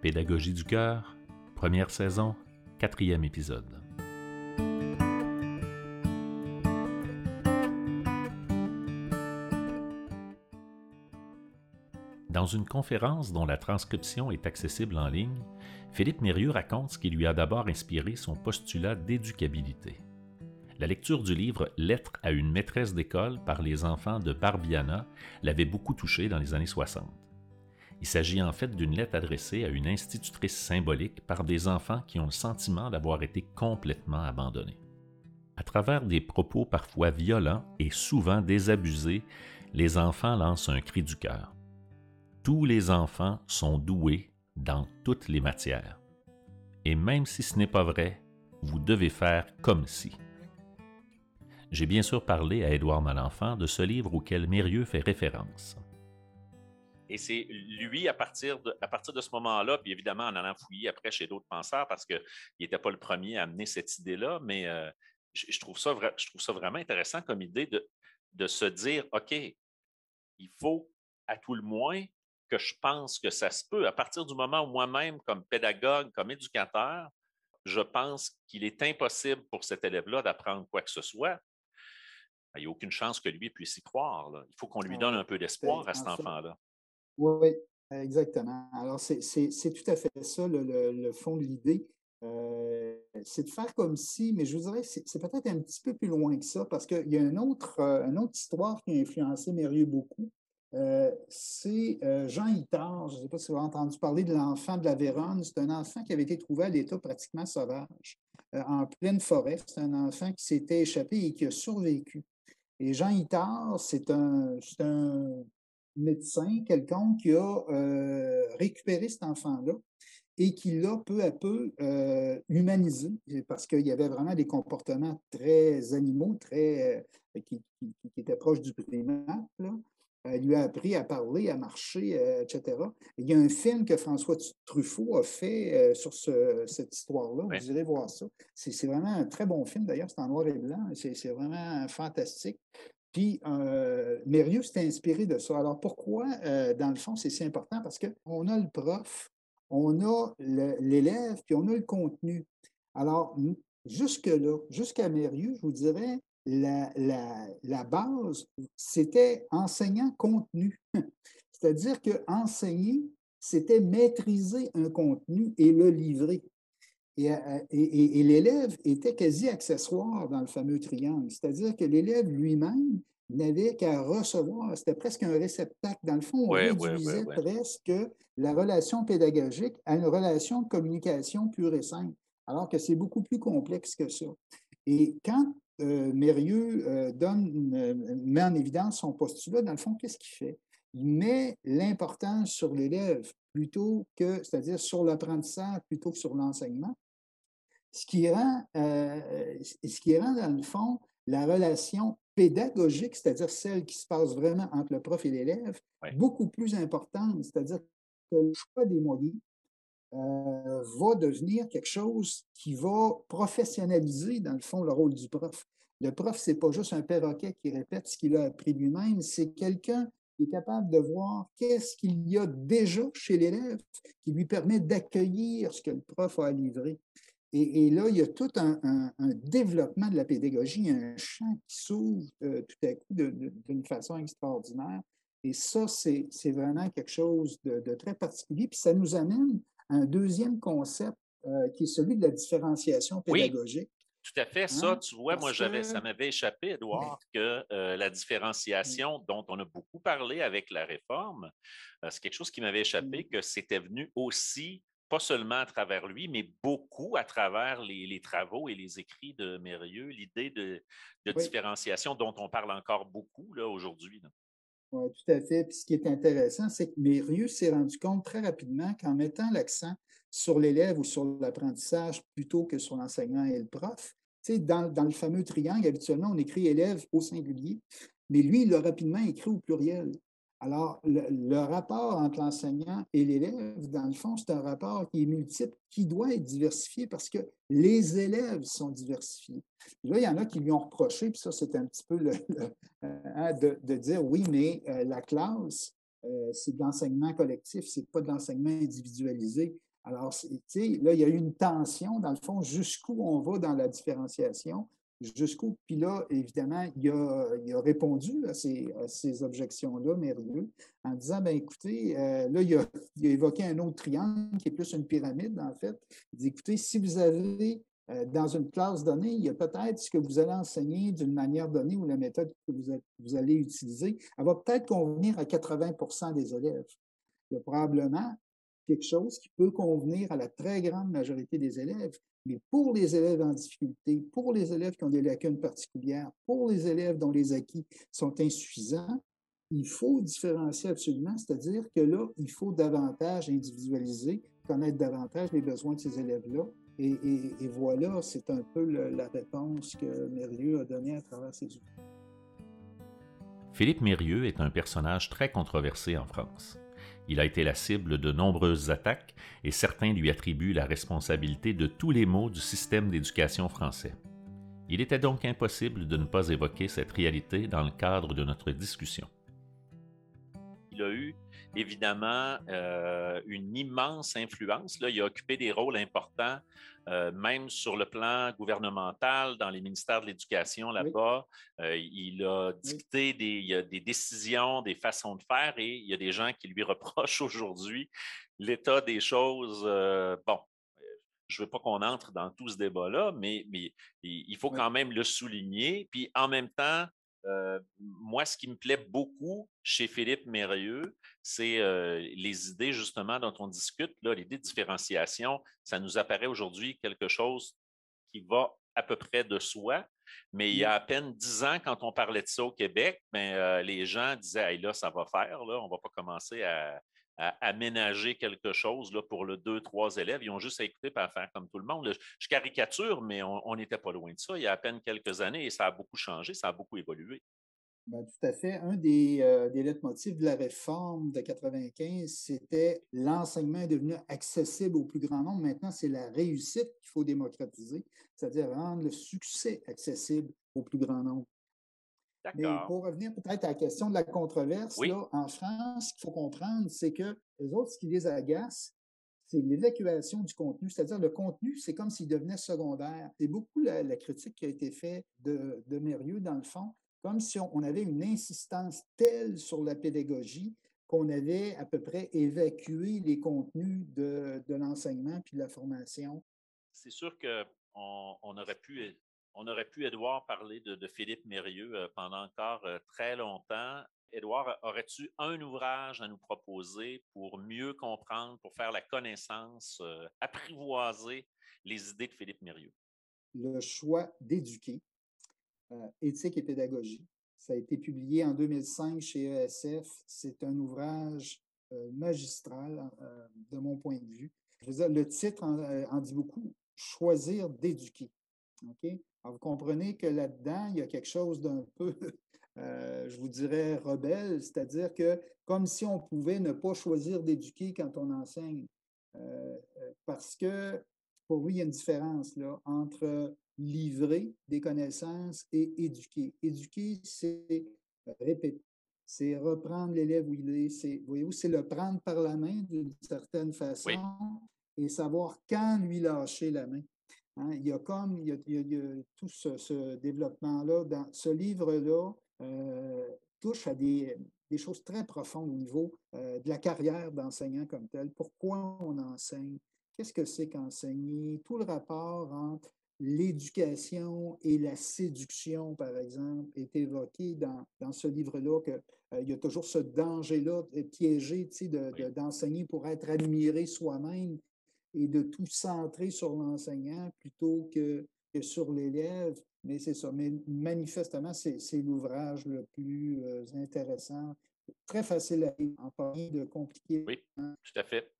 pédagogie du cœur, première saison, quatrième épisode. Dans une conférence dont la transcription est accessible en ligne, Philippe Mérieux raconte ce qui lui a d'abord inspiré son postulat d'éducabilité. La lecture du livre Lettre à une maîtresse d'école par les enfants de Barbiana l'avait beaucoup touché dans les années 60. Il s'agit en fait d'une lettre adressée à une institutrice symbolique par des enfants qui ont le sentiment d'avoir été complètement abandonnés. À travers des propos parfois violents et souvent désabusés, les enfants lancent un cri du cœur. Tous les enfants sont doués dans toutes les matières. Et même si ce n'est pas vrai, vous devez faire comme si. J'ai bien sûr parlé à Édouard Malenfant de ce livre auquel Mérieux fait référence. Et c'est lui, à partir de, à partir de ce moment-là, puis évidemment en allant fouiller après chez d'autres penseurs, parce qu'il n'était pas le premier à amener cette idée-là, mais euh, je, trouve ça je trouve ça vraiment intéressant comme idée de, de se dire, OK, il faut à tout le moins que je pense que ça se peut. À partir du moment où moi-même, comme pédagogue, comme éducateur, je pense qu'il est impossible pour cet élève-là d'apprendre quoi que ce soit, ben, il n'y a aucune chance que lui puisse y croire. Il faut qu'on lui donne un peu d'espoir à cet enfant-là. Oui, exactement. Alors, c'est tout à fait ça, le, fond de l'idée. Euh, c'est de faire comme si, mais je vous dirais, c'est peut-être un petit peu plus loin que ça, parce qu'il y a une autre, euh, autre histoire qui a influencé Mérieux beaucoup. Euh, c'est Jean Itard, je ne sais pas si vous avez entendu parler de l'enfant de la Véronne. C'est un enfant qui avait été trouvé à l'état pratiquement sauvage, en pleine forêt. C'est un enfant qui s'était échappé et qui a survécu. Et Jean Itard, c'est un, un, médecin, quelqu'un qui a euh, récupéré cet enfant-là et qui l'a peu à peu euh, humanisé, parce qu'il y avait vraiment des comportements très animaux, très, euh, qui, étaient proches du primate. Il lui a appris à parler, à marcher, etc. il y a un film que François Truffaut a fait sur cette histoire-là. Vous irez voir ça. C'est vraiment un très bon film, d'ailleurs. C'est en noir et blanc. C'est vraiment fantastique. Puis, euh, s'est inspiré de ça. Alors, pourquoi, euh, dans le fond, c'est si important? Parce qu'on a le prof, on a l'élève, puis on a le contenu. Alors, jusque-là, jusqu'à Mérieux, je vous dirais, la, la base, c'était enseignant-contenu. C'est-à-dire que enseigner, c'était maîtriser un contenu et le livrer. Euh, et, l'élève était quasi accessoire dans le fameux triangle, c'est-à-dire que l'élève lui-même n'avait qu'à recevoir, c'était presque un réceptacle. Dans le fond, on réduisait presque la relation pédagogique à une relation de communication pure et simple, alors que c'est beaucoup plus complexe que ça. Et quand euh, Mérieux euh, donne, met en évidence son postulat, dans le fond, qu'est-ce qu'il fait? Il met l'importance sur l'élève plutôt que, c'est-à-dire sur l'apprentissage plutôt que sur l'enseignement. Ce qui rend, euh, ce qui rend, dans le fond, la relation pédagogique, c'est-à-dire celle qui se passe vraiment entre le prof et l'élève, beaucoup plus importante. C'est-à-dire que le choix des moyens euh, va devenir quelque chose qui va professionnaliser, dans le fond, le rôle du prof. Le prof, c'est pas juste un perroquet qui répète ce qu'il a appris lui-même, c'est quelqu'un qui est capable de voir qu'est-ce qu'il y a déjà chez l'élève qui lui permet d'accueillir ce que le prof a à livrer. Et, là, il y a tout un, développement de la pédagogie, un champ qui s'ouvre euh, tout à coup d'une façon extraordinaire. Et ça, c'est vraiment quelque chose de, très particulier. Puis ça nous amène à un deuxième concept euh, qui est celui de la différenciation pédagogique. Tout à fait. Ça, hein? tu vois, moi, j'avais, ça m'avait échappé, Edouard, que euh, la différenciation dont on a beaucoup parlé avec la réforme, c'est quelque chose qui m'avait échappé, que c'était venu aussi pas seulement à travers lui, mais beaucoup à travers les, travaux et les écrits de Mérieux, l'idée de, différenciation dont on parle encore beaucoup là, aujourd'hui. Oui, tout à fait. Puis ce qui est intéressant, c'est que Mérieux s'est rendu compte très rapidement qu'en mettant l'accent sur l'élève ou sur l'apprentissage plutôt que sur l'enseignant et le prof, dans, dans le fameux triangle, habituellement, on écrit élève au singulier, mais lui, il l'a rapidement écrit au pluriel. Alors, le, rapport entre l'enseignant et l'élève, dans le fond, c'est un rapport qui est multiple, qui doit être diversifié parce que les élèves sont diversifiés. là, il y en a qui lui ont reproché, puis ça, c'est un petit peu le, hein, de, dire oui, mais euh, la classe, euh, c'est de l'enseignement collectif, c'est pas de l'enseignement individualisé. Alors, là, il y a eu une tension, dans le fond, jusqu'où on va dans la différenciation, jusqu'où. Puis là, évidemment, il a, répondu à ces, objections-là, Mérieux, en disant, ben écoutez, euh, là, il a, évoqué un autre triangle qui est plus une pyramide, en fait. Il dit, écoutez, si vous avez euh, dans une classe donnée, il y a peut-être ce que vous allez enseigner d'une manière donnée ou la méthode que vous, allez utiliser, elle va peut-être convenir à 80% des élèves. Il y a probablement quelque chose qui peut convenir à la très grande majorité des élèves. Mais pour les élèves en difficulté, pour les élèves qui ont des lacunes particulières, pour les élèves dont les acquis sont insuffisants, il faut différencier absolument, c'est-à-dire que là, il faut davantage individualiser, connaître davantage les besoins de ces élèves-là. Et, voilà, c'est un peu la réponse que Mérieux a donnée à travers ses outils. Philippe Mérieux est un personnage très controversé en France. Il a été la cible de nombreuses attaques et certains lui attribuent la responsabilité de tous les maux du système d'éducation français. Il était donc impossible de ne pas évoquer cette réalité dans le cadre de notre discussion. Il a eu évidemment euh, une immense influence. Là, il a occupé des rôles importants, euh, même sur le plan gouvernemental, dans les ministères de l'Éducation là-bas. Euh, il a dicté des, des, décisions, des façons de faire et il y a des gens qui lui reprochent aujourd'hui l'état des choses. bon, je ne veux pas qu'on entre dans tout ce débat-là, mais, mais il faut quand même le souligner. Puis en même temps, euh, moi, ce qui me plaît beaucoup chez Philippe Mérieux, c'est euh, les idées justement dont on discute, l'idée de différenciation. Ça nous apparaît aujourd'hui quelque chose qui va à peu près de soi. Mais il y a à peine dix ans, quand on parlait de ça au Québec, ben, euh, les gens disaient là, ça va faire, là, on ne va pas commencer à, à aménager quelque chose là, pour le deux, trois élèves. Ils ont juste à écouter et à faire comme tout le monde. je caricature, mais on n'était pas loin de ça il y a à peine quelques années et ça a beaucoup changé, ça a beaucoup évolué. Ben, tout à fait. Un des, euh, des leitmotifs de la réforme de 95, c'était l'enseignement est devenu accessible au plus grand nombre. Maintenant, c'est la réussite qu'il faut démocratiser, c'est-à-dire rendre le succès accessible au plus grand nombre. Mais pour revenir peut-être à la question de la controverse, là, en France, ce qu'il faut comprendre, c'est que les autres, ce qui les agace, c'est l'évacuation du contenu. C'est-à-dire, le contenu, c'est comme s'il devenait secondaire. C'est beaucoup la, critique qui a été faite de, de Mérieux, dans le fond, comme si on, avait une insistance telle sur la pédagogie qu'on avait à peu près évacué les contenus de, de l'enseignement puis de la formation. C'est sûr qu'on on aurait pu on aurait pu, Édouard, parler de, Philippe Mérieux euh, pendant encore euh, très longtemps. Édouard, aurais-tu un ouvrage à nous proposer pour mieux comprendre, pour faire la connaissance, euh, apprivoiser les idées de Philippe Mérieux? Le choix d'éduquer, éthique et pédagogie. Ça a été publié en 2005 chez ESF. C'est un ouvrage magistral de mon point de vue. Le titre en dit beaucoup, Choisir d'éduquer. Alors, vous comprenez que là-dedans, il y a quelque chose d'un peu, euh, je vous dirais, rebelle, c'est-à-dire que comme si on pouvait ne pas choisir d'éduquer quand on enseigne. Euh, euh, parce que pour lui, il y a une différence là, entre livrer des connaissances et éduquer. Éduquer, c'est répéter, c'est reprendre l'élève où il est, c'est, voyez-vous, c'est le prendre par la main d'une certaine façon et savoir quand lui lâcher la main. Hein, il y a comme il y a, tout ce, développement-là. Dans ce livre-là euh, touche à des, choses très profondes au niveau euh, de la carrière d'enseignant comme tel. Pourquoi on enseigne? Qu'est-ce que c'est qu'enseigner? Tout le rapport entre l'éducation et la séduction, par exemple, est évoqué dans, dans ce livre-là, qu'il euh, y a toujours ce danger-là piégé d'enseigner pour être admiré soi-même et de tout centrer sur l'enseignant plutôt que, sur l'élève. Mais c'est ça. Mais manifestement, c'est l'ouvrage le plus euh, intéressant. Très facile à lire, en pas de compliqué. Oui, tout à fait.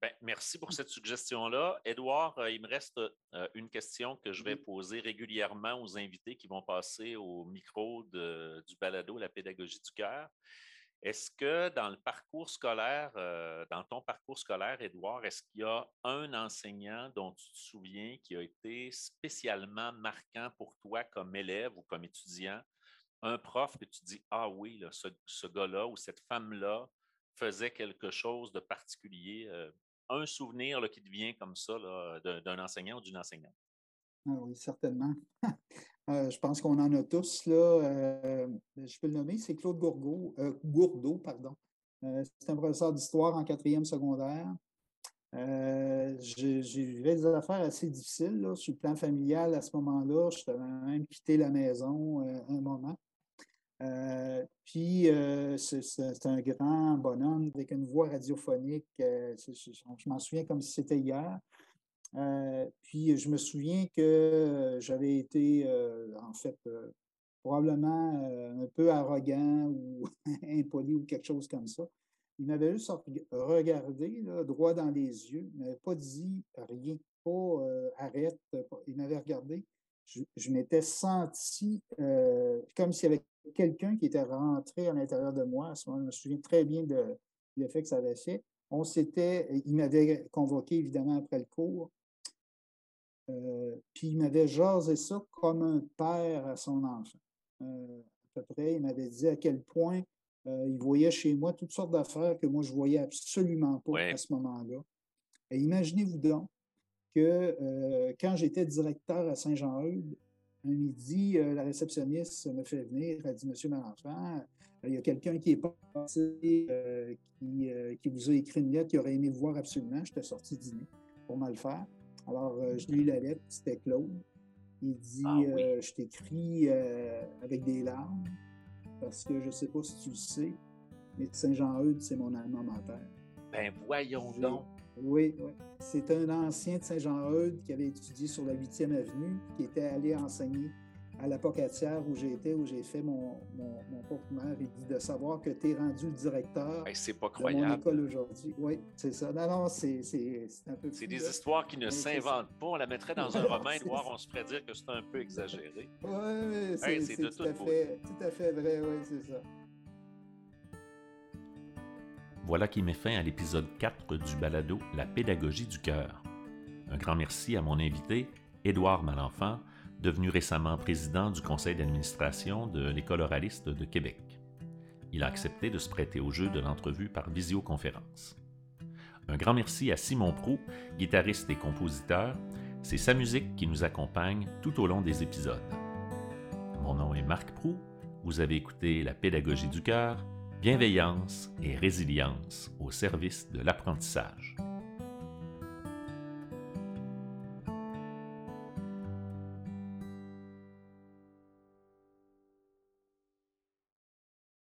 Ben, merci pour cette suggestion-là. Edouard, euh, il me reste euh, une question que je vais poser régulièrement aux invités qui vont passer au micro du balado La pédagogie du cœur. Est-ce que dans le parcours scolaire, euh, dans ton parcours scolaire, Édouard, est-ce qu'il y a un enseignant dont tu te souviens qui a été spécialement marquant pour toi comme élève ou comme étudiant? Un prof que tu dis, ah oui, ce, gars-là ou cette femme-là faisait quelque chose de particulier. Euh, un souvenir qui te vient comme ça d'un enseignant ou d'une enseignante? Ah oui, certainement. Euh, je pense qu'on en a tous. Là, euh, je peux le nommer, c'est Claude euh, Gourdeau. Pardon. c'est un professeur d'histoire en quatrième secondaire. j'ai eu des affaires assez difficiles là, sur le plan familial à ce moment-là. Je devais même quitter la maison un moment. puis, c'est un grand bonhomme avec une voix radiophonique. je m'en souviens comme si c'était hier. Euh, puis je me souviens que j'avais été, euh, en fait, euh, probablement un peu arrogant ou impoli ou quelque chose comme ça. Il m'avait juste regardé droit dans les yeux, il n'avait pas dit rien, pas arrête. Il m'avait regardé. Je, m'étais senti comme s'il y avait quelqu'un qui était rentré à l'intérieur de moi. À ce moment, je me souviens très bien de l'effet que ça avait fait. On s'était, il m'avait convoqué évidemment après le cours. Euh, puis il m'avait jasé ça comme un père à son enfant. Euh, à peu près, il m'avait dit à quel point euh, il voyait chez moi toutes sortes d'affaires que moi je voyais absolument pas à ce moment-là. Et imaginez-vous donc que quand j'étais directeur à Saint-Jean-Eudes, un midi, la réceptionniste me fait venir, elle dit Monsieur Malenfant, il y a quelqu'un qui est passé, qui, qui, vous a écrit une lettre, qui aurait aimé vous voir absolument. J'étais sorti dîner pour mal faire. Alors, euh, je lis la lettre, c'était Claude. Il dit ah euh, Je t'écris euh, avec des larmes parce que je ne sais pas si tu le sais, mais Saint-Jean-Eudes, c'est mon alma mater. Ben voyons donc. Oui, oui. C'est un ancien de Saint-Jean-Eudes qui avait étudié sur la 8e avenue, qui était allé enseigner à la Pocatière où j'étais, où j'ai fait mon, mon, mon il dit de savoir que tu es rendu directeur c'est pas croyable. de mon école aujourd'hui. Oui, c'est ça. Non, non, c'est un peu C'est des histoires qui ne s'inventent pas. On la mettrait dans un roman noir, on se ferait dire que c'est un peu exagéré. Oui, oui, c'est tout, tout, à fait, tout à fait vrai, oui, c'est ça. Voilà qui met fin à l'épisode 4 du balado La pédagogie du cœur. Un grand merci à mon invité, Édouard Malenfant, devenu récemment président du conseil d'administration de l'École oraliste de Québec. Il a accepté de se prêter au jeu de l'entrevue par visioconférence. Un grand merci à Simon Prou, guitariste et compositeur. C'est sa musique qui nous accompagne tout au long des épisodes. Mon nom est Marc Prou. Vous avez écouté La pédagogie du cœur, bienveillance et résilience au service de l'apprentissage.